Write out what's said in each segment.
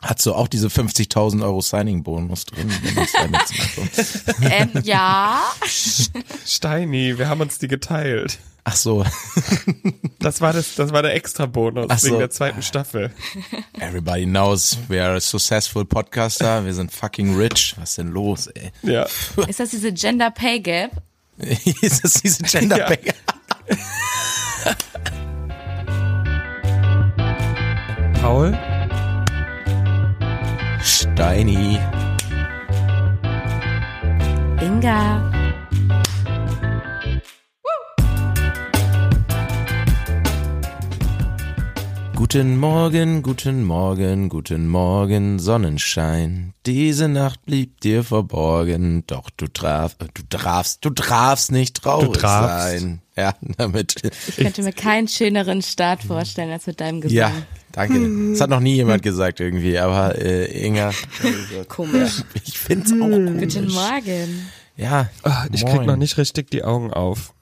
Hast du auch diese 50.000 Euro Signing-Bonus drin? Ähm, ja. Steini, wir haben uns die geteilt. Ach so, Das war das, das war der Extra-Bonus Ach so. wegen der zweiten Staffel. everybody knows we are a successful podcaster. Wir sind fucking rich. Was ist denn los, ey? Ja. Ist das diese Gender Pay Gap? ist das diese Gender Ja. Bag? Paul? Steini. Inga. Guten Morgen, guten Morgen, guten Morgen, Sonnenschein. Diese Nacht blieb dir verborgen, doch du traf, äh, du trafst, du trafst nicht traurig Du trafst. sein. Ja, damit. Ich könnte mir keinen schöneren Start vorstellen als mit deinem Gesang. Ja, danke. Das hat noch nie jemand gesagt irgendwie, aber äh, Inga, Komisch. ich find's auch komisch. Guten Morgen. Ja, Ah, Ich moin. krieg noch nicht richtig die Augen auf.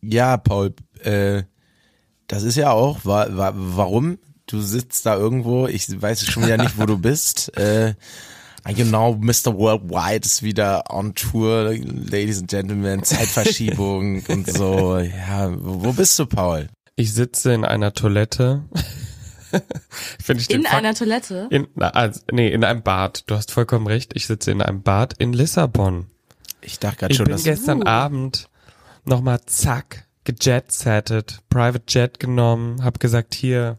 Ja, Paul, äh, das ist ja auch, wa wa warum? Du sitzt da irgendwo, ich weiß schon wieder nicht, wo du bist. Äh, genau, Mr. Worldwide ist wieder on Tour, Ladies and Gentlemen, Zeitverschiebung und so. Ja, wo bist du, Paul? Ich sitze in einer Toilette. Finde ich den In Fakt- einer Toilette? in, na, also, nee, in einem Bad. Du hast vollkommen recht. Ich sitze in einem Bad in Lissabon. Ich dachte gerade Ich schon, bin dass gestern Abend nochmal zack, gejetsettet, Private Jet genommen, hab gesagt, hier,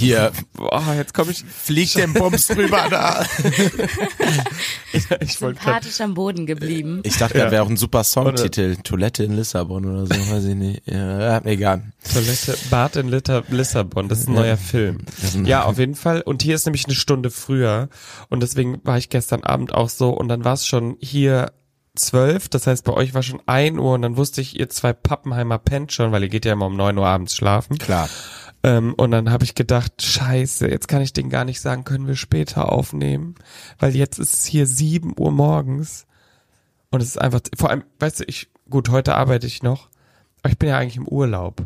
hier boah, jetzt komme ich, fliegt der Bums drüber da. ich wollte grad- Sympathisch am Boden geblieben. Ich dachte, Ja. das wäre auch ein super Songtitel. Toilette in Lissabon oder so, weiß ich nicht. Ja, egal. Toilette, Bad in Litter, Lissabon, das ist ein neuer Film. Ein- Ja, auf jeden Fall. Und hier ist nämlich eine Stunde früher. Und deswegen war ich gestern Abend auch so. Und dann war es schon hier zwölf. Das heißt, bei euch war schon ein Uhr. Und dann wusste ich, ihr zwei Pappenheimer pennt schon, weil ihr geht ja immer um neun Uhr abends schlafen. Klar. Ähm, und dann habe ich gedacht, scheiße, jetzt kann ich denen gar nicht sagen, können wir später aufnehmen. Weil jetzt ist es hier sieben Uhr morgens. Und es ist einfach, vor allem, weißt du, ich, gut, heute arbeite ich noch. Aber ich bin ja eigentlich im Urlaub.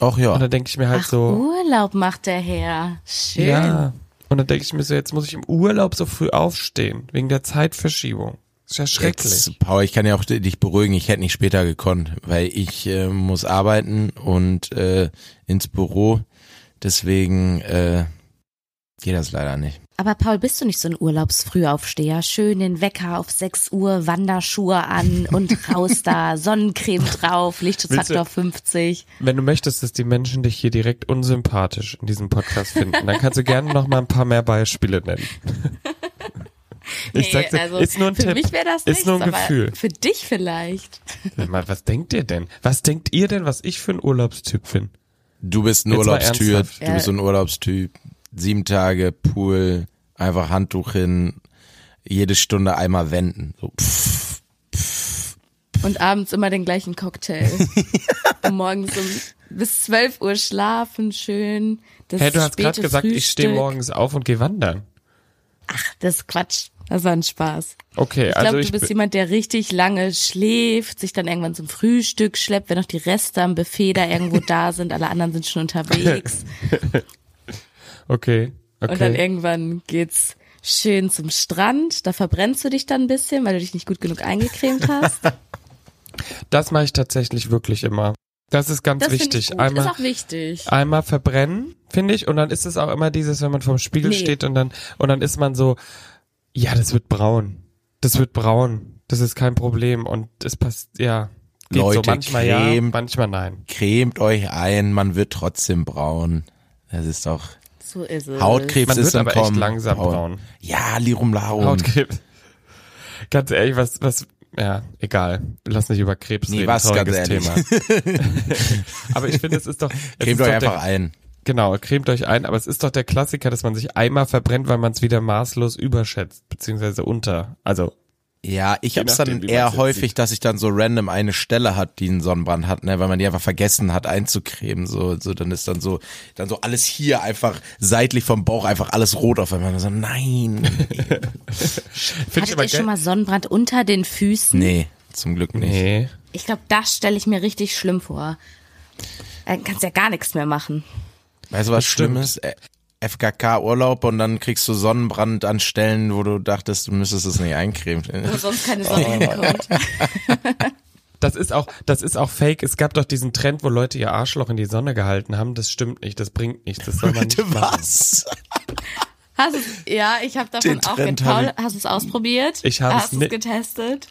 Auch ja. Und dann denke ich mir halt Ach, so, Urlaub macht der Herr. Schön. ja. Und dann denke ich mir so, jetzt muss ich im Urlaub so früh aufstehen, wegen der Zeitverschiebung. Ist ja schrecklich. Jetzt, Paul, ich kann ja auch dich beruhigen, ich hätte nicht später gekonnt, weil ich äh, muss arbeiten und äh, ins Büro. Deswegen äh, geht das leider nicht. Aber Paul, bist du nicht so ein Urlaubsfrühaufsteher? Schön den Wecker auf 6 Uhr, Wanderschuhe an und raus da, Sonnencreme drauf, Lichtschutzfaktor 50. Wenn du möchtest, dass die Menschen dich hier direkt unsympathisch in diesem Podcast finden, dann kannst du gerne noch mal ein paar mehr Beispiele nennen. Ich Nee, sag's dir, also ist nur ein für Tipp. mich wäre das ist nichts, nur ein aber Gefühl. Für dich vielleicht. Mal, was denkt ihr denn? Was denkt ihr denn, was ich für ein Urlaubstyp bin? Du bist ein Jetzt Urlaubstyp, du bist so ein Urlaubstyp. Sieben Tage, Pool, einfach Handtuch hin, jede Stunde einmal wenden. So, pff. Und abends immer den gleichen Cocktail. Und morgens um bis 12 Uhr schlafen, schön. Das Hey, du hast gerade gesagt, ich stehe Frühstück. morgens auf und gehe wandern. Ach, das ist Quatsch. Das war ein Spaß. Okay, Ich also glaube, ich du bist jemand, der richtig lange schläft, sich dann irgendwann zum Frühstück schleppt, wenn noch die Reste am Buffet da irgendwo da sind, alle anderen sind schon unterwegs. okay, okay. Und dann irgendwann geht's schön zum Strand. Da verbrennst du dich dann ein bisschen, weil du dich nicht gut genug eingecremt hast. Das mache ich tatsächlich wirklich immer. Das ist ganz Das wichtig. Einmal, ist auch wichtig. einmal verbrennen, finde ich. Und dann ist es auch immer dieses, wenn man vorm Spiegel Nee. steht und dann, und dann ist man so, ja, das wird braun. Das wird braun. Das ist kein Problem. Und es passt, ja. Geht so Leute, manchmal ja, Creme. manchmal nein. cremt euch ein, man wird trotzdem braun. Das ist doch, So ist es. Hautkrebs Man ist wird aber echt langsam Paul. braun. Ja, Lirum Larum. Hautkrebs. Ganz ehrlich, was, was, ja, egal. Lass nicht über Krebs Nee, reden. was, ganz ehrlich. Thema. aber ich finde, es ist doch, es Cremt ist euch doch der- einfach ein. Genau, cremt euch ein, aber es ist doch der Klassiker, dass man sich einmal verbrennt, weil man es wieder maßlos überschätzt, beziehungsweise unter. Also, Ja, ich hab's nachdem, dann eher häufig, sieht. dass ich dann so random eine Stelle hat, die einen Sonnenbrand hat, ne, weil man die einfach vergessen hat einzucremen, so, so, dann ist dann so, dann so alles hier einfach seitlich vom Bauch einfach alles rot auf einmal. So, nein. Hattet ihr schon mal Sonnenbrand unter den Füßen? Nee, zum Glück nicht. Nee. Ich glaube, das stelle ich mir richtig schlimm vor. Dann kannst ja gar nichts mehr machen. Weißt du, was Das stimmt. schlimm ist? Äh, FKK-Urlaub und dann kriegst du Sonnenbrand an Stellen, wo du dachtest, du müsstest es nicht eincremen. Wo sonst keine Sonne. Das ist auch, das ist auch fake. Es gab doch diesen Trend, wo Leute ihr Arschloch in die Sonne gehalten haben. Das stimmt nicht, das bringt nichts. Das soll man nicht machen. was? Hast du's, ja, ich habe davon Den auch Trend hast du es ausprobiert? Ich habe du es getestet?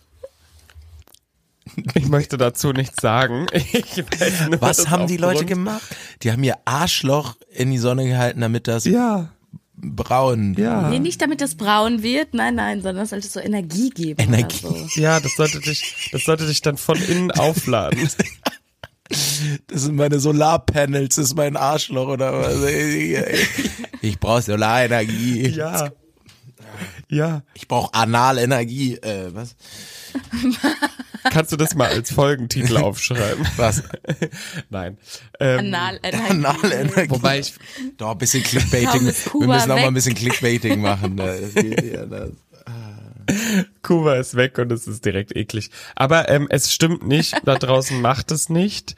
Ich möchte dazu nichts sagen. Nur, Was haben die Leute aufgrund- gemacht? Die haben ihr Arschloch in die Sonne gehalten, damit das Ja, braun. ja. Nee, nicht damit das braun wird, nein, nein, sondern es sollte so Energie geben. Energie. Oder so. Ja, das sollte dich, das sollte dich dann von innen aufladen. Das sind meine Solarpanels, das ist mein Arschloch oder was? Ich brauche Solarenergie. Ja. Ja. Ich brauche Analenergie. Äh, was? Kannst du das mal als Folgentitel aufschreiben? Was? Nein. Ähm, Analenergie. Analenergie. wobei ich, Doch, ein bisschen Clickbaiting. Wir müssen auch mal ein bisschen Clickbaiting machen. ne? Das- Kuba ist weg und es ist direkt eklig. Aber ähm, es stimmt nicht. Da draußen macht es nicht.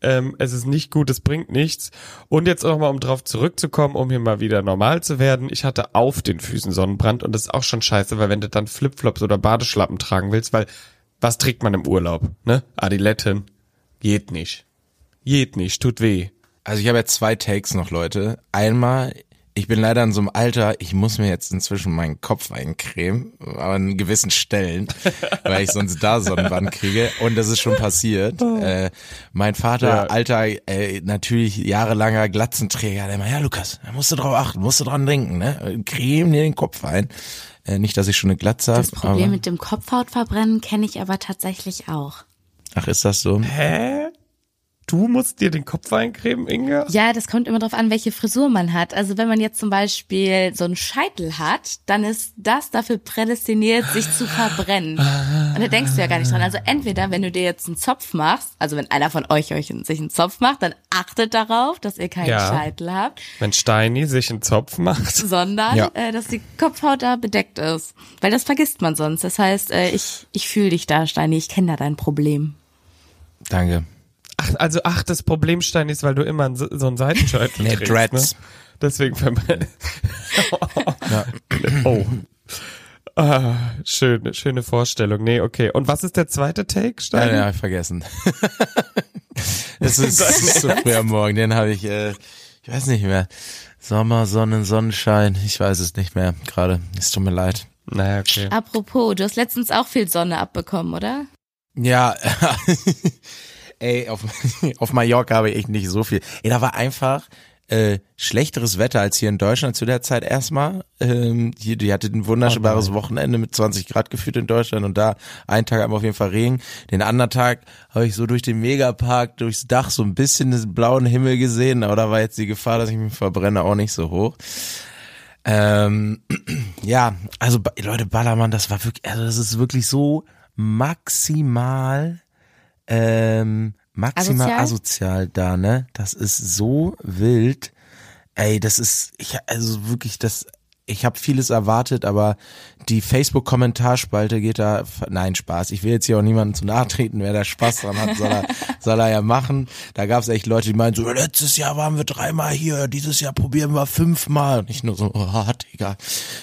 Ähm, es ist nicht gut, es bringt nichts. Und jetzt nochmal, um drauf zurückzukommen, um hier mal wieder normal zu werden. Ich hatte auf den Füßen Sonnenbrand und das ist auch schon scheiße, weil wenn du dann Flipflops oder Badeschlappen tragen willst, weil was trägt man im Urlaub? Ne? Adiletten. Geht nicht. Geht nicht, tut weh. Also ich habe jetzt zwei Takes noch, Leute. Einmal, ich bin leider in so einem Alter, ich muss mir jetzt inzwischen meinen Kopf eincremen, aber an gewissen Stellen, weil ich sonst da Sonnenbrand kriege. Und das ist schon passiert. Äh, mein Vater, Ja. alter, äh, natürlich jahrelanger Glatzenträger, der immer, ja Lukas, da musst du drauf achten, musst du dran denken, ne? Creme dir den Kopf ein. Äh, nicht, dass ich schon eine Glatze habe. Das Problem aber, mit dem Kopfhautverbrennen kenne ich aber tatsächlich auch. Ach, ist das so? Hä? Du musst dir den Kopf eincremen, Inge? Ja, das kommt immer darauf an, welche Frisur man hat. Also wenn man jetzt zum Beispiel so einen Scheitel hat, dann ist das dafür prädestiniert, sich zu verbrennen. Und da denkst du ja gar nicht dran. Also entweder, wenn du dir jetzt einen Zopf machst, also wenn einer von euch, euch sich einen Zopf macht, dann achtet darauf, dass ihr keinen Ja. Scheitel habt, Wenn Steini sich einen Zopf macht. sondern Ja. äh, dass die Kopfhaut da bedeckt ist. Weil das vergisst man sonst. Das heißt, äh, ich, ich fühle dich da, Steini, ich kenne da dein Problem. Danke. Ach, also, ach, das Problem, Steini, ist, weil du immer so so einen Seitenscheitel Nee, trägst, Dreads. Ne? Deswegen verbrennt. Oh. Ah, schöne, schöne Vorstellung. Nee, okay. Und was ist der zweite Take, Ja, Steini? ja, hab ich vergessen. Es ist, es ist so früh am Morgen, den habe ich, äh, ich weiß nicht mehr. Sommer, Sonne, Sonnenschein, ich weiß es nicht mehr gerade. Es tut mir leid. Naja, okay. Apropos, du hast letztens auch viel Sonne abbekommen, oder? Ja, ey, auf, auf Mallorca habe ich echt nicht so viel. Ey, da war einfach äh, schlechteres Wetter als hier in Deutschland zu der Zeit erstmal. Ähm, hier, die hatte ein wunderbares Wochenende mit 20 Grad gefühlt in Deutschland und da einen Tag haben wir auf jeden Fall Regen. Den anderen Tag habe ich so durch den Megapark, durchs Dach so ein bisschen den blauen Himmel gesehen, aber da war jetzt die Gefahr, dass ich mich verbrenne, auch nicht so hoch. Ähm, ja, also Leute, Ballermann, das war wirklich, also das ist wirklich so maximal, ähm, maximal Asozial? asozial, da, ne? Das ist so wild. Ey, das ist, ich, also wirklich, das, ich habe vieles erwartet, aber die Facebook-Kommentarspalte geht da, nein, Spaß. Ich will jetzt hier auch niemandem zu nahe treten, wer da Spaß dran hat, soll er, soll er ja machen. Da gab es echt Leute, die meinten so, letztes Jahr waren wir dreimal hier, dieses Jahr probieren wir fünfmal. Und ich nur so, oh, Digga.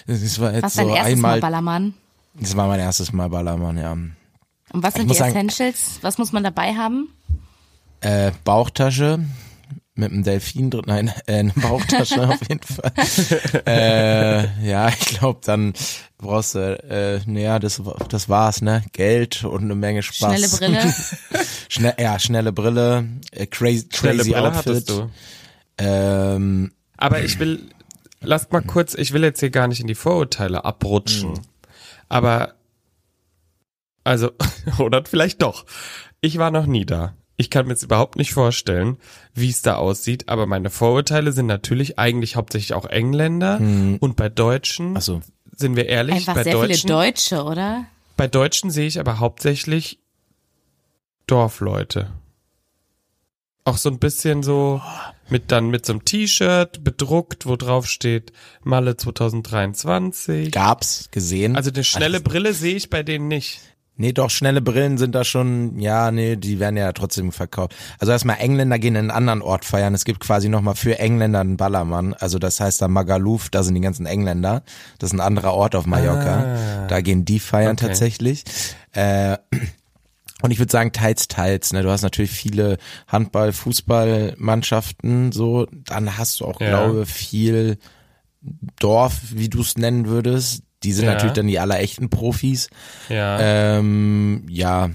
Das war jetzt Was so dein erstes einmal, Mal Ballermann? das war mein erstes Mal Ballermann, ja. Und was sind muss die sagen- Essentials? Was muss man dabei haben? Äh, Bauchtasche mit einem Delfin drin, nein, äh, eine Bauchtasche auf jeden Fall. äh, ja, ich glaube, dann brauchst du, äh, naja, das, das war's, ne? Geld und eine Menge Spaß. Schnelle Brille. Schnell, ja, schnelle Brille, äh, crazy, Schnelle crazy Brille Outfit. Ähm, Aber ich will, lasst mal kurz, ich will jetzt hier gar nicht in die Vorurteile abrutschen. Mhm. Aber, also, oder vielleicht doch. Ich war noch nie da. Ich kann mir jetzt überhaupt nicht vorstellen, wie es da aussieht, aber meine Vorurteile sind natürlich eigentlich hauptsächlich auch Engländer und bei Deutschen, also, sind wir ehrlich, Einfach bei sehr Deutschen, viele Deutsche, oder? bei Deutschen sehe ich aber hauptsächlich Dorfleute. Auch so ein bisschen so mit dann mit so einem T-Shirt bedruckt, wo drauf steht Malle 2023. gab's gesehen. Also eine schnelle Brille sehe ich bei denen nicht. Nee, doch, schnelle Brillen sind da schon, ja, nee, die werden ja trotzdem verkauft. Also erstmal Engländer gehen in einen anderen Ort feiern. Es gibt quasi nochmal für Engländer einen Ballermann. Also das heißt da Magaluf, da sind die ganzen Engländer. Das ist ein anderer Ort auf Mallorca. Ah. Da gehen die feiern Okay. tatsächlich. Äh, und ich würde sagen, teils, teils. Ne? Du hast natürlich viele Handball-, Fußballmannschaften, so. Dann hast du auch, Ja. glaube viel Dorf, wie du es nennen würdest. Die sind Ja. natürlich dann die allerechten Profis. Ja. Ähm, ja,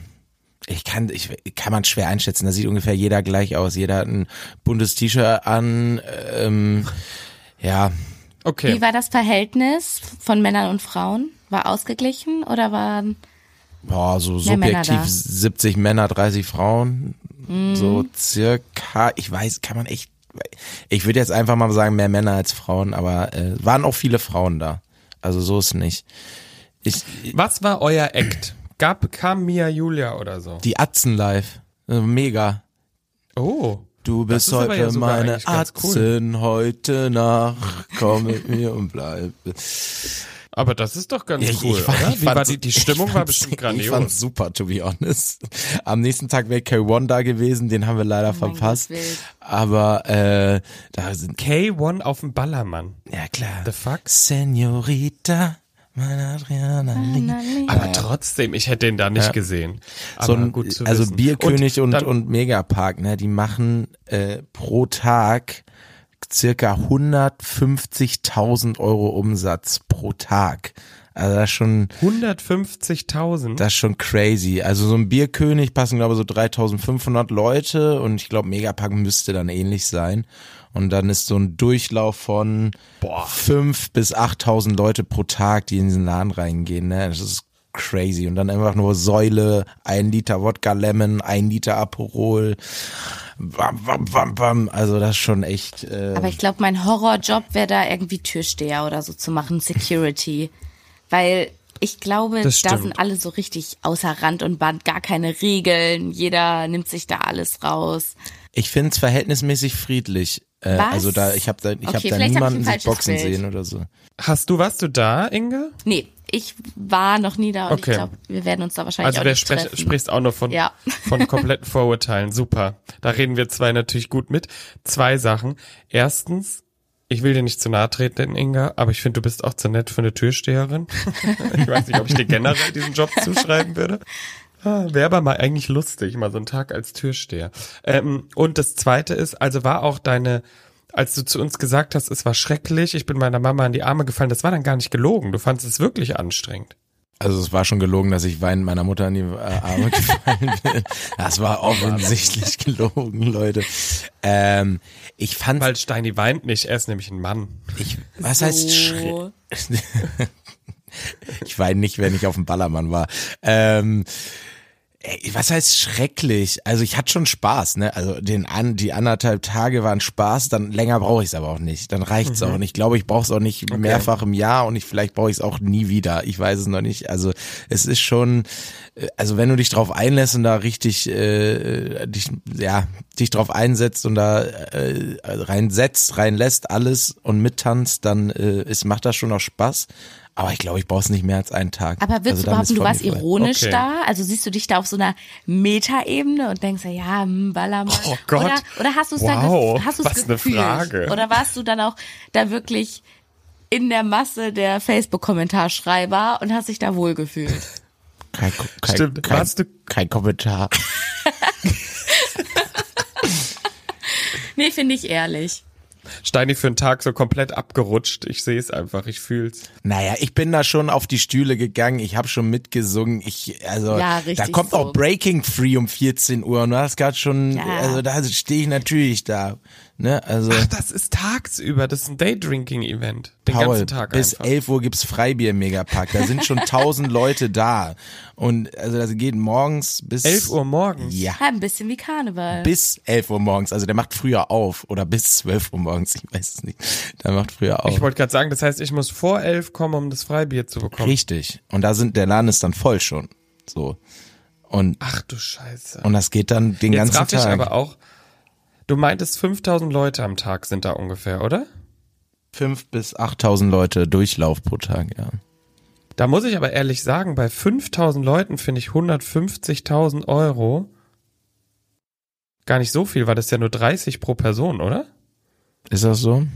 ich kann, ich kann man schwer einschätzen. Da sieht ungefähr jeder gleich aus. Jeder hat ein buntes T-Shirt an. Ähm, ja, okay. Wie war das Verhältnis von Männern und Frauen? War ausgeglichen oder waren boah, so Mehr Männer subjektiv da. 70 Männer, 30 Frauen. Mhm. So circa. Ich weiß, kann man echt. Ich würde jetzt einfach mal sagen, mehr Männer als Frauen, aber äh, waren auch viele Frauen da. Also so ist nicht. Ich, Was war euer Act? Gab, kam Mia Julia oder so? die Atzen live. Äh, Mega. Oh. Du bist heute ja meine ganz cool. Atzen, heute Nacht, komm mit mir und bleib. Aber das ist doch ganz Ich- cool, ich fand- oder? ich Wie war fand's- die, die ich Stimmung war bestimmt Ich grandios. fand's super, to be honest. Am nächsten Tag wäre K1 da gewesen, den haben wir leider Oh verpasst. Aber äh, da sind, K1 auf dem Ballermann. ja klar. The fuck? Senorita, Adriana. Aber trotzdem, ich hätte den da nicht gesehen. Aber so ein, also. Bierkönig und, dann- und, Megapark, ne, die machen äh, pro Tag circa 150.000 Euro Umsatz pro Tag. Also das ist schon, 150.000. das ist schon crazy. Also so ein Bierkönig passen glaube ich so 3.500 Leute und ich glaube Megapark müsste dann ähnlich sein. Und dann ist so ein Durchlauf von Boah. 5 bis 8.000 Leute pro Tag, die in diesen Laden reingehen. Ne? Das ist crazy. Und dann einfach nur Säule, ein Liter Wodka Lemon, ein Liter Aperol. Bam, bam, bam, bam. Also das ist schon echt. Äh, Aber ich glaube, mein Horrorjob wäre da irgendwie Türsteher oder so zu machen, Security. Weil ich glaube, da sind alle so richtig außer Rand und Band, gar keine Regeln, jeder nimmt sich da alles raus. ich finde es verhältnismäßig friedlich. Äh, Was? also da, ich habe da, ich Okay, hab da hab niemanden ein sich boxen Bild. sehen oder so. Hast du, warst du da, Inge? Nee, ich war noch nie da und Okay. ich glaube, wir werden uns da wahrscheinlich Also auch nicht treffen. sprichst auch nur von, Ja. von kompletten Vorurteilen. Super. Da reden wir zwei natürlich gut mit. Zwei Sachen. Erstens, ich will dir nicht zu nahe treten, Inga, aber ich finde, du bist auch zu nett für eine Türsteherin. ich weiß nicht, ob ich dir generell diesen Job zuschreiben würde. Ah, Wäre aber mal eigentlich lustig, mal so einen Tag als Türsteher. Ähm, und das zweite ist, also war auch deine, als du zu uns gesagt hast, es war schrecklich, ich bin meiner Mama in die Arme gefallen, das war dann gar nicht gelogen. Du fandest es wirklich anstrengend. Also es war schon gelogen, dass ich weinend meiner Mutter in die äh, Arme gefallen bin. Das war offensichtlich gelogen, Leute. Ähm, ich fand, Weil Steini weint nicht, er ist nämlich ein Mann. ich, was heißt schre so. Ich weine nicht, wenn ich auf dem Ballermann war. Ähm, ey, was heißt schrecklich? Also ich hatte schon Spaß, ne? Also den an, die anderthalb Tage waren Spaß, dann länger brauche ich es aber auch nicht. Dann reicht's auch nicht. Ich glaube, ich brauche es auch nicht mehrfach im Jahr und ich vielleicht brauche ich es auch nie wieder. Ich weiß es noch nicht. Also es ist schon, äh, also wenn du dich drauf einlässt und da richtig äh, dich, ja, dich drauf einsetzt und da äh, reinsetzt, reinlässt alles und mittanzt, dann äh, ist, macht das schon auch Spaß. Aber ich glaube, ich brauche es nicht mehr als einen Tag. Aber würdest Also du dann behaupten, du warst ironisch Okay. da? Also siehst du dich da auf so einer Metaebene und denkst, ja, hm, Ballermann. Oh Gott. Oder, oder hast du es dann Wow, gef- hast du's was eine gefühlt? Frage. Oder warst du dann auch da wirklich in der Masse der Facebook-Kommentarschreiber und hast dich da wohlgefühlt? Kein, kein, Stimmt. kein, Warst du- kein Kommentar. Nee, finde ich ehrlich. Steini für einen Tag so komplett abgerutscht. Ich sehe es einfach, ich fühl's. Naja, ich bin da schon auf die Stühle gegangen, ich habe schon mitgesungen. Ich, also Ja, da kommt so. auch Breaking Free um 14 Uhr und du hast gerade schon, Ja. also da stehe ich natürlich da. Ne? Also Ach, das ist tagsüber, das ist ein Daydrinking-Event. Den Paul, ganzen Tag bis einfach. 11 Uhr gibt's Freibier im Megapark. Da sind schon tausend Leute da. Und also das geht morgens bis 11 Uhr morgens. Ja. Ja, ein bisschen wie Karneval. Bis 11 Uhr morgens. Also der macht früher auf. Oder bis 12 Uhr morgens. Ich weiß es nicht. Der macht früher auf. Ich wollte gerade sagen, das heißt, ich muss vor 11 kommen, um das Freibier zu bekommen. Richtig. Und da sind, der Laden ist dann voll schon. So. Und, Ach du Scheiße. und das geht dann den Jetzt ganzen raff ich Tag. aber auch, du meintest 5000 Leute am Tag sind da ungefähr, oder? Fünf bis 8.000 Leute Durchlauf pro Tag, ja. Da muss ich aber ehrlich sagen, bei 5000 Leuten finde ich 150.000 Euro gar nicht so viel, weil das ja nur 30 pro Person, oder? Ist das so?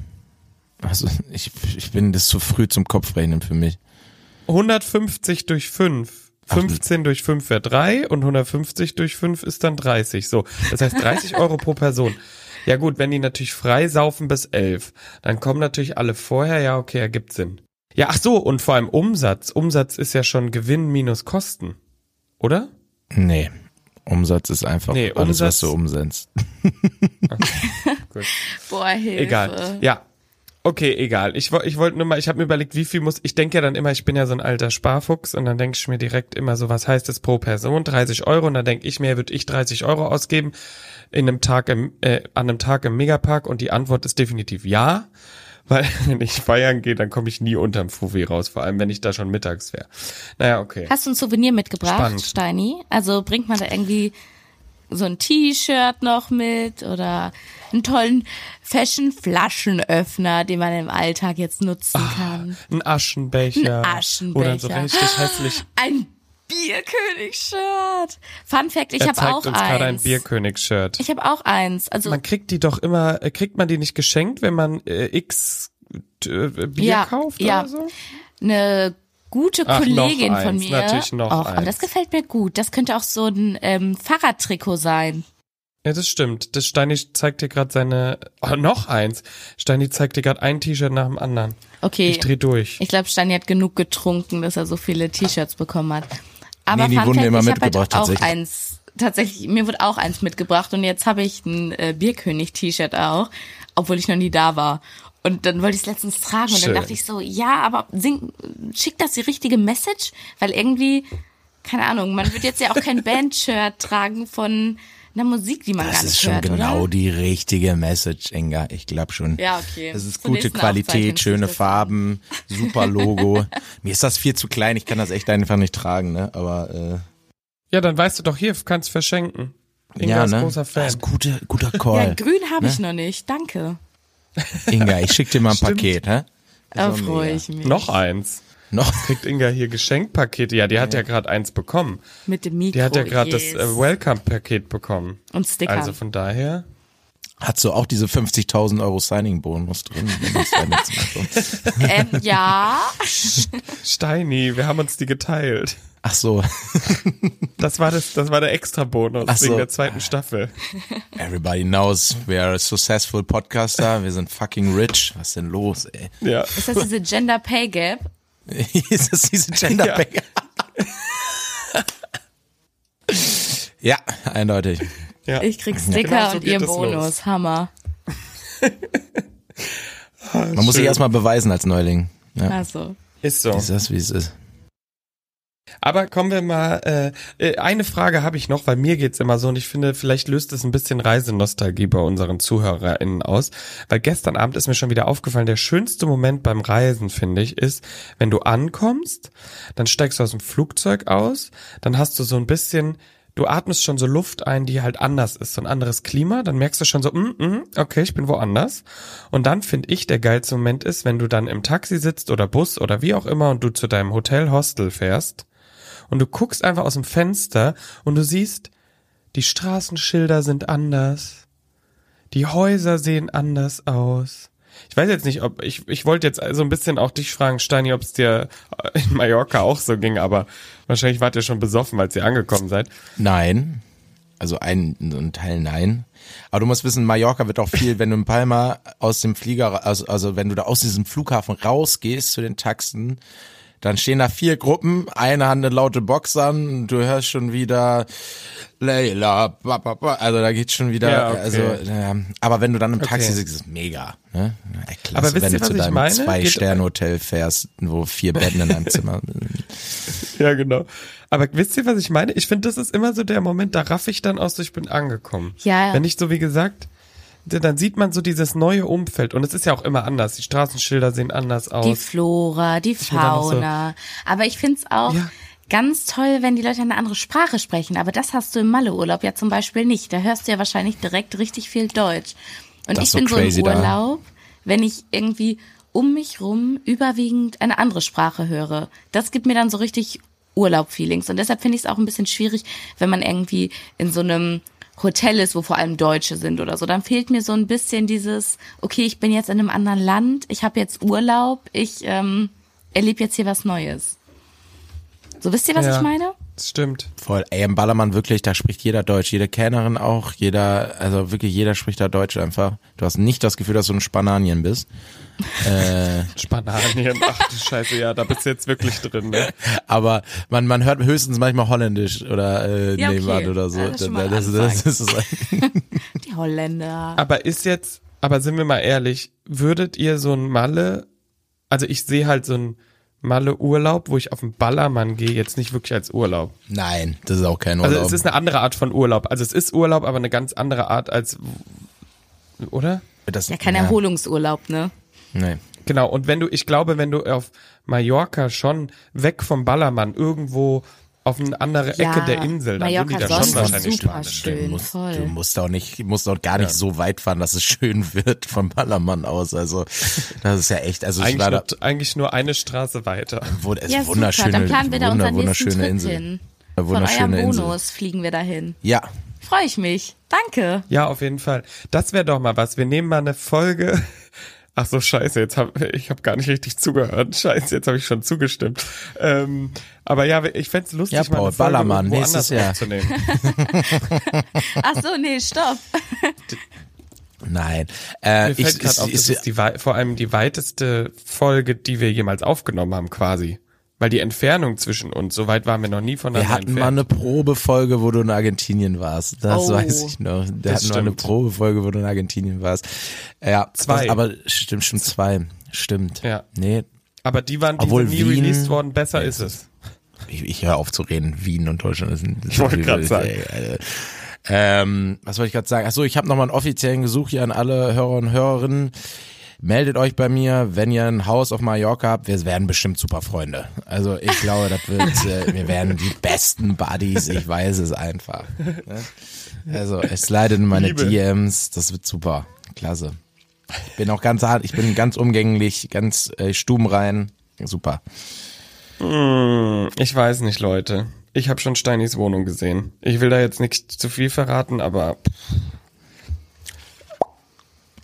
Also ich, ich bin das zu früh zum Kopfrechnen für mich. 150 durch 5. 15 durch 5 wäre 3 und 150 durch 5 ist dann 30. So, das heißt 30 Euro pro Person. Ja gut, wenn die natürlich frei saufen bis 11, dann kommen natürlich alle vorher, ja okay, ergibt Sinn. Ja, ach so, und vor allem Umsatz. Umsatz ist ja schon Gewinn minus Kosten, oder? Nee. Umsatz ist einfach Nee, alles, Umsatz- was du umsetzt. Boah, Hilfe. Egal. Ja. Okay, egal. Ich, ich wollte nur mal, ich habe mir überlegt, wie viel muss, ich denke ja dann immer, ich bin ja so ein alter Sparfuchs und dann denke ich mir direkt immer so, was heißt das pro Person? 30 Euro und dann denke ich mir, würde ich 30 Euro ausgeben in einem Tag im, äh, an einem Tag im Megapark und die Antwort ist definitiv ja. Weil wenn ich feiern gehe, dann komme ich nie unterm Fufi raus, vor allem wenn ich da schon mittags wäre. Naja, okay. Hast du ein Souvenir mitgebracht, Spannend. Steini? Also bringt man da irgendwie so ein T-Shirt noch mit oder einen tollen Fashion-Flaschenöffner, den man im Alltag jetzt nutzen kann? Ein Aschenbecher. Ein Aschenbecher. Oder so richtig hässlich. Ein Bierkönig-Shirt. Fun Fact, ich habe auch uns gerade ein eins. Bierkönig-Shirt. ich habe auch eins. Also Man kriegt die doch immer, äh, kriegt man die nicht geschenkt, wenn man äh, X äh, Bier Ja, kauft ja. oder so? eine gute Ach, Kollegin noch von eins, mir. natürlich noch auch, aber eins. das gefällt mir gut. Das könnte auch so ein ähm, Fahrradtrikot sein. Ja, das stimmt. Das Steini zeigt dir gerade seine, oh, noch eins. Steini zeigt dir gerade ein T-Shirt nach dem anderen. Okay. Ich dreh durch. Ich glaube, Steini hat genug getrunken, dass er so viele T-Shirts bekommen hat. Aber Nee, die Fun wurden Fact, mir immer ich habe halt mitgebracht, auch tatsächlich. eins, tatsächlich, mir wurde auch eins mitgebracht und jetzt habe ich ein äh, Bierkönig-T-Shirt auch, obwohl ich noch nie da war. Und dann wollte ich es letztens tragen und Schön. dann dachte ich so, ja, aber sing, schickt das die richtige Message? Weil irgendwie, keine Ahnung, man wird jetzt ja auch kein Band-Shirt tragen von einer Musik, die man gar Das nicht ist schon hört, genau oder? die richtige Message, Inga. Ich glaube schon. Ja, okay. Das ist Zur gute Qualität, schöne ich das Farben, super Logo. Mir ist das viel zu klein, ich kann das echt einfach nicht tragen, ne? Aber Ja, dann weißt du doch hier, kannst verschenken. äh, Inga ja, ist ne? großer Fan. Das ist gute, guter Ja, Call. grün habe ich Ne? noch nicht, danke. Inga, ich schick dir mal ein Stimmt. Paket, hä? Da freue ich mich. Noch eins. Noch? Kriegt Inga hier Geschenkpakete. Ja, die hat ja gerade eins bekommen. Mit dem Mikro. Die hat ja gerade yes. das äh, Welcome-Paket bekommen. Und Sticker. Also von daher. Hast du auch diese 50.000 Euro Signing-Bonus drin? ähm, ja. Steini, wir haben uns die geteilt. Ach so, Das war das, das war der Extra-Bonus Ach so. wegen der zweiten Staffel. everybody knows we are a successful podcaster. Wir sind fucking rich. Was ist denn los, ey? Ja. Ist das diese Gender Pay Gap? ist das diese Gender Ja. Pay? ja, eindeutig. Ja. Ich krieg Sticker Genau so und ihr Bonus. los. Hammer. Man muss sich Schön. erstmal beweisen als Neuling. Ja. Also. Ist so. Ist das, wie es ist? Aber kommen wir mal, äh, äh, eine Frage habe ich noch, weil mir geht's immer so und ich finde, vielleicht löst es ein bisschen Reisenostalgie bei unseren ZuhörerInnen aus. Weil gestern Abend ist mir schon wieder aufgefallen, der schönste Moment beim Reisen, finde ich, ist, wenn du ankommst, dann steigst du aus dem Flugzeug aus, dann hast du so ein bisschen, du atmest schon so Luft ein, die halt anders ist, so ein anderes Klima, dann merkst du schon so, mm, mm, okay, ich bin woanders. Und dann finde ich, der geilste Moment ist, wenn du dann im Taxi sitzt oder Bus oder wie auch immer und du zu deinem Hotel Hostel fährst und du guckst einfach aus dem Fenster und du siehst, die Straßenschilder sind anders, die Häuser sehen anders aus. Ich weiß jetzt nicht, ob ich ich wollte jetzt so ein bisschen auch dich fragen, Steini, ob es dir in Mallorca auch so ging, aber wahrscheinlich wart ihr schon besoffen, als ihr angekommen seid. Nein. Also ein, ein Teil nein. Aber du musst wissen, Mallorca wird auch viel, wenn du in Palma aus dem Flieger, also, also wenn du da aus diesem Flughafen rausgehst zu den Taxen, dann stehen da vier Gruppen, eine hat eine laute Box an, du hörst schon wieder Leila, also da geht's schon wieder, Ja, okay. also, ja, aber wenn du dann im Taxi Okay. sitzt, ist es mega, ne? Ja, klasse, Aber wisst wenn ihr, du zu was ich deinem meine? Geht- Zwei-Sterne-Hotel fährst, wo vier Betten in deinem Zimmer sind. Ja, genau. Aber wisst ihr, was ich meine? Ich finde, das ist immer so der Moment, da raff ich dann aus, so ich bin angekommen. Ja. Wenn ich so, wie gesagt, dann sieht man so dieses neue Umfeld und es ist ja auch immer anders. Die Straßenschilder sehen anders aus. Die Flora, die noch so- Fauna. Aber ich find's auch Ja. ganz toll, wenn die Leute eine andere Sprache sprechen. Aber das hast du im Malleurlaub ja zum Beispiel nicht. Da hörst du ja wahrscheinlich direkt richtig viel Deutsch. Und Das ich so bin so im da. Urlaub, wenn ich irgendwie um mich rum überwiegend eine andere Sprache höre. Das gibt mir dann so richtig Urlaub-Feelings. Und deshalb finde ich es auch ein bisschen schwierig, wenn man irgendwie in so einem Hotel ist, wo vor allem Deutsche sind oder so, dann fehlt mir so ein bisschen dieses, okay, ich bin jetzt in einem anderen Land, ich habe jetzt Urlaub, ich ähm, erlebe jetzt hier was Neues. So wisst ihr, was Ja. ich meine? Das stimmt. Voll. Ey, im Ballermann wirklich, da spricht jeder Deutsch, jede Kellnerin auch, jeder, also wirklich jeder spricht da Deutsch einfach. Du hast nicht das Gefühl, dass du ein Spananien bist. Spanien, ach du Scheiße, ja, da bist du jetzt wirklich drin, ne? Aber man, man hört höchstens manchmal Holländisch oder äh, Ja, okay. nebenan oder so. Ja, das das, das, das ist Die Holländer. Aber ist jetzt, aber sind wir mal ehrlich, würdet ihr so ein Malle, also ich sehe halt so ein Malle-Urlaub, wo ich auf den Ballermann gehe, jetzt nicht wirklich als Urlaub. Nein, das ist auch kein Urlaub. Also es ist eine andere Art von Urlaub. Also es ist Urlaub, aber eine ganz andere Art als, oder? das, Ja, kein Erholungsurlaub, ne? Nee. Genau, und wenn du, ich glaube, wenn du auf Mallorca schon weg vom Ballermann irgendwo auf eine andere Ja, Ecke der Insel, dann Mallorca sind die da schon wahrscheinlich super Spanisch. schön. Du musst, voll. du musst auch nicht, musst auch gar nicht so weit fahren, dass es schön wird vom Ballermann aus. Also das ist ja echt, also ich Eigentlich war da, nur, eigentlich nur eine Straße weiter. wo, es Ja, ist wunderschöne, super. Dann planen wir da wunder, unseren wunderschöne Trip Insel. hin. Eine Von eurem Wunderschöne Insel. Bonus fliegen wir dahin. Ja, Freue ich mich. Danke. Ja, auf jeden Fall. Das wäre doch mal was. Wir nehmen mal eine Folge. Ach so, scheiße, jetzt hab ich hab gar nicht richtig zugehört. Scheiße, jetzt habe ich schon zugestimmt. Ähm, aber ja, ich fänd's lustig, Ja, mal Paul, eine Folge Ballermann, nächstes Jahr. aufzunehmen. Ach so, nee, stopp. nein. Äh, Mir ich, fällt gerade ist, auf, das ist, ist die, vor allem die weiteste Folge, die wir jemals aufgenommen haben, quasi. Weil die Entfernung zwischen uns, so weit waren wir noch nie wir voneinander hatten mal entfernt. eine Probefolge, wo du in Argentinien warst. Das Oh. weiß ich noch. Wir Das hatten mal eine stimmt. Probefolge, wo du in Argentinien warst. Ja, Zwei. Das, aber stimmt, stimmt zwei. Stimmt. Ja. Nee, Aber die waren die Obwohl sind nie Wien- released worden, besser ist es. ich, ich höre auf zu reden. Wien und Deutschland ist ein. Ich wollte grad sagen. Äh, Ähm, was wollte ich gerade sagen? Achso, ich habe nochmal einen offiziellen Gesuch hier an alle Hörer und Hörerinnen. Meldet euch bei mir, wenn ihr ein Haus auf Mallorca habt. Wir werden bestimmt super Freunde. Also ich glaube, das wird, äh, wir werden die besten Buddies. Ich weiß es einfach. Ne? Also es slidet in meine Liebe. DMs. Das wird super. Klasse. Ich bin auch ganz hart. Ich bin ganz umgänglich, ganz äh, stubenrein. Super. Ich weiß nicht, Leute. Ich habe schon Steinis Wohnung gesehen. Ich will da jetzt nicht zu viel verraten, aber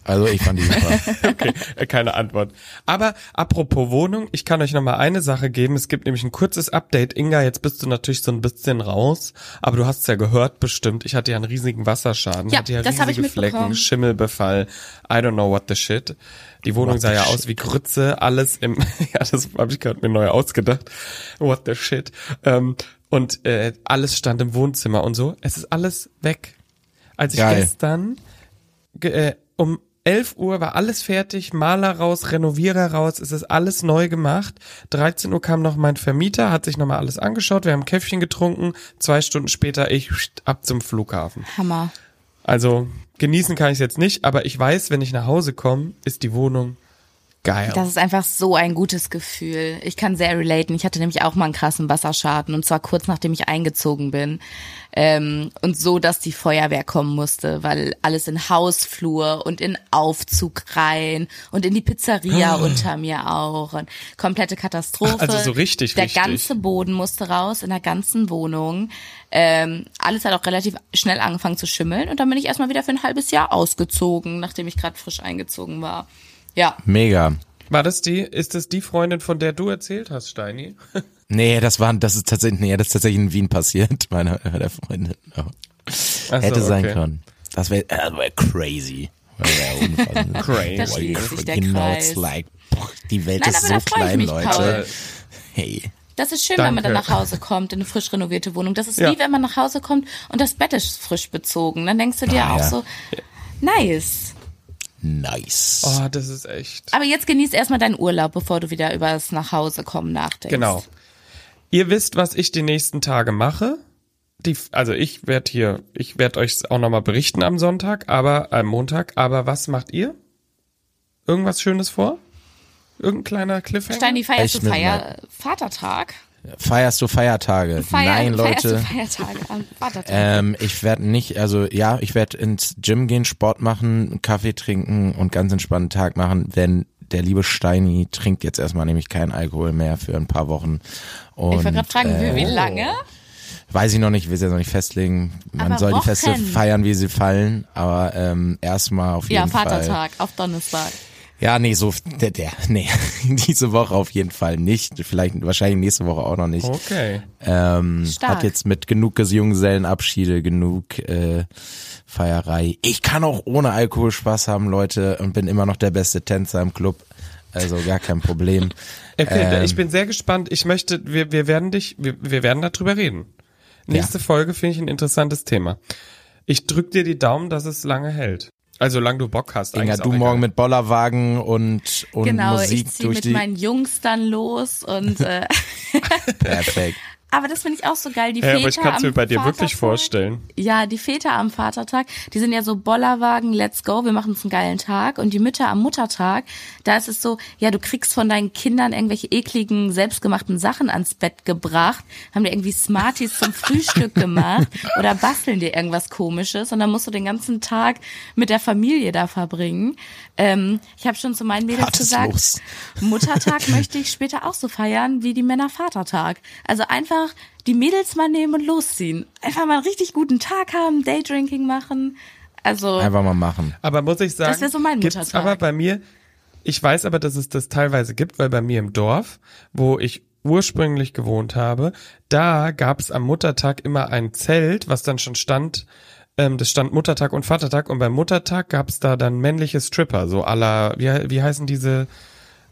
Also ich fand die super. okay, äh, keine Antwort. Aber apropos Wohnung, ich kann euch noch mal eine Sache geben. Es gibt nämlich ein kurzes Update. Inga, jetzt bist du natürlich so ein bisschen raus, aber du hast es ja gehört bestimmt. Ich hatte ja einen riesigen Wasserschaden, Ja, hatte ja das hab ich riesige Flecken. Schimmelbefall. I don't know what the shit. Die Wohnung What sah the ja shit. aus wie Grütze, alles im, ja, das habe ich gerade mir neu ausgedacht. What the shit. Ähm, und äh, alles stand im Wohnzimmer und so. Es ist alles weg. Als ich Geil. gestern ge- äh, um 11 Uhr war alles fertig, Maler raus, Renovierer raus, es ist alles neu gemacht. 13 Uhr kam noch mein Vermieter, hat sich nochmal alles angeschaut, wir haben Käffchen getrunken, zwei Stunden später ich ab zum Flughafen. Hammer. Also genießen kann ich jetzt nicht, aber ich weiß, wenn ich nach Hause komme, ist die Wohnung geil. Das ist einfach so ein gutes Gefühl. Ich kann sehr relaten. Ich hatte nämlich auch mal einen krassen Wasserschaden und zwar kurz nachdem ich eingezogen bin. Ähm, und so, dass die Feuerwehr kommen musste, weil alles in Hausflur und in Aufzug rein und in die Pizzeria unter mir auch. Und komplette Katastrophe. Also so richtig, Der richtig. ganze Boden musste raus in der ganzen Wohnung. Ähm, alles hat auch relativ schnell angefangen zu schimmeln und dann bin ich erstmal wieder für ein halbes Jahr ausgezogen, nachdem ich gerade frisch eingezogen war. Ja, Mega. War das die, ist das die Freundin, von der du erzählt hast, Steini? Nee, das war, das ist tatsächlich, nee, das ist tatsächlich in Wien passiert, meine, meine Freundin. Ach so, Hätte sein okay. können. Das wäre äh, wär crazy. Das wär. Crazy. It's like, boah, die Welt Nein, ist so klein, Leute. Paul. Hey. Das ist schön, wenn man dann Danke. nach Hause kommt in eine frisch renovierte Wohnung. Das ist Ja. wie wenn man nach Hause kommt und das Bett ist frisch bezogen. Dann denkst du dir Ah, auch ja. so, nice. Nice. Oh, das ist echt. Aber jetzt genieß erstmal deinen Urlaub, bevor du wieder über das Nachhausekommen nachdenkst. Genau. Ihr wisst, was ich die nächsten Tage mache. Die, also ich werde hier, ich werde euch auch nochmal berichten am Sonntag, aber am Montag. Aber was macht ihr? Irgendwas Schönes vor? Irgendein kleiner Cliffhanger? Steini, feierst du Feier Vatertag? Feierst du Feiertage? Feier, Nein, feierst Leute. du Feiertage am Vatertag? Ähm, ich werde nicht, also ja, ich werde ins Gym gehen, Sport machen, Kaffee trinken und ganz entspannten Tag machen, wenn der liebe Steini trinkt jetzt erstmal nämlich keinen Alkohol mehr für ein paar Wochen. Und, Ich wollte gerade fragen, äh, für wie lange? Weiß ich noch nicht, will es jetzt noch nicht festlegen. Man Aber soll die Feste Wochen. feiern, wie sie fallen, aber ähm, erstmal auf jeden Ja, Fall. Vatertag auf Donnerstag. Ja, nee, so der, der nee, diese Woche auf jeden Fall nicht. Vielleicht wahrscheinlich nächste Woche auch noch nicht. Okay. Ähm, Stark. hat jetzt mit genug Junggesellenabschiede, genug äh, Feierei. Ich kann auch ohne Alkohol Spaß haben, Leute, und bin immer noch der beste Tänzer im Club. Also gar kein Problem. Okay, Ähm, ich bin sehr gespannt. Ich möchte, wir, wir werden dich, wir, wir werden darüber reden. Nächste Folge finde ich ein interessantes Thema. Ich drück dir die Daumen, dass es lange hält. Also solange du Bock hast. Inga, du morgen egal. mit Bollerwagen und, und genau, Musik ich ziehe durch mit die. meinen Jungs dann los und äh, Perfekt. Aber das finde ich auch so geil. Die Ja, Väter aber ich kann es mir bei dir wirklich vorstellen. Ja, die Väter am Vatertag, die sind ja so Bollerwagen, let's go, wir machen uns einen geilen Tag. Und die Mütter am Muttertag, da ist es so, ja, du kriegst von deinen Kindern irgendwelche ekligen, selbstgemachten Sachen ans Bett gebracht, haben dir irgendwie Smarties zum Frühstück gemacht oder basteln dir irgendwas komisches und dann musst du den ganzen Tag mit der Familie da verbringen. Ähm, ich habe schon zu meinen Mädels gesagt, Los. Muttertag möchte ich später auch so feiern wie die Männer Vatertag. Also einfach die Mädels mal nehmen und losziehen. Einfach mal einen richtig guten Tag haben, Daydrinking machen. Also Einfach mal machen. Aber muss ich sagen, Das wär so mein Muttertag. aber bei mir, ich weiß aber, dass es das teilweise gibt, weil bei mir im Dorf, wo ich ursprünglich gewohnt habe, da gab es am Muttertag immer ein Zelt, was dann schon stand, ähm, das stand Muttertag und Vatertag und beim Muttertag gab es da dann männliche Stripper, so aller, wie, wie heißen diese,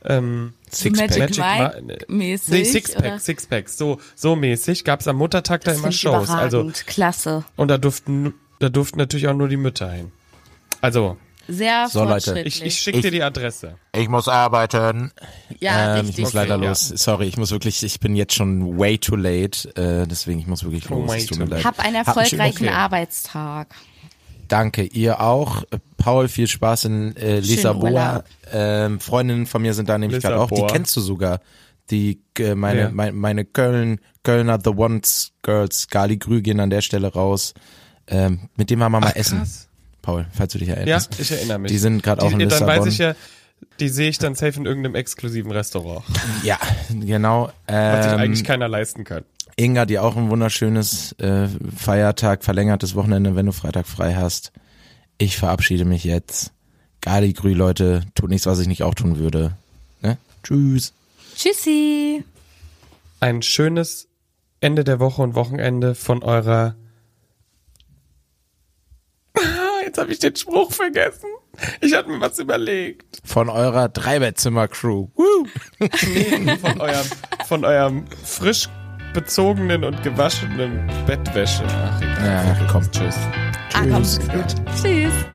ähm, Sixpack. Magic Magic Mike Ma- mäßig. nee, Sixpack, oder? Sixpack, so, so mäßig gab es am Muttertag da Das immer find ich Shows, also. Klasse. und da durften, da durften natürlich auch nur die Mütter hin. Also, Sehr So, Leute, ich, ich schicke dir die Adresse. Ich muss arbeiten. ja, ähm, ich richtig. muss leider Ja. los. Sorry, ich muss wirklich, ich bin jetzt schon way too late, äh, deswegen ich muss wirklich Oh, los. Hab einen erfolgreichen okay. Arbeitstag. Danke, ihr auch. Paul, viel Spaß in äh, Lissabon. Ähm, Freundinnen von mir sind da nämlich gerade auch. Die kennst du sogar. Die äh, meine, Wer? meine meine Köln Kölner The Ones Girls Gali Grü gehen an der Stelle raus. Ähm, mit dem haben wir mal essen. krass. Paul, falls du dich Ja, erinnerst. ich erinnere mich. Die sind gerade auch in Die- Dann Lissabon. weiß ich ja, die sehe ich dann safe in irgendeinem exklusiven Restaurant, Ja, genau. was sich Ähm, eigentlich keiner leisten kann. Inga, dir auch ein wunderschönes äh, Feiertag, verlängertes Wochenende, wenn du Freitag frei hast. Ich verabschiede mich jetzt. Gali Grü, Leute, tut nichts, was ich nicht auch tun würde. Ne? Tschüss. Tschüssi. Ein schönes Ende der Woche und Wochenende von eurer. Jetzt habe ich den Spruch vergessen. Ich hatte mir was überlegt. Von eurer Dreibettzimmer-Crew. Woo! Nee, von eurem, von eurem frisch bezogenen und gewaschenen Bettwäsche. Ach, egal. Ja, komm. Tschüss. Ah, komm, gut. Tschüss.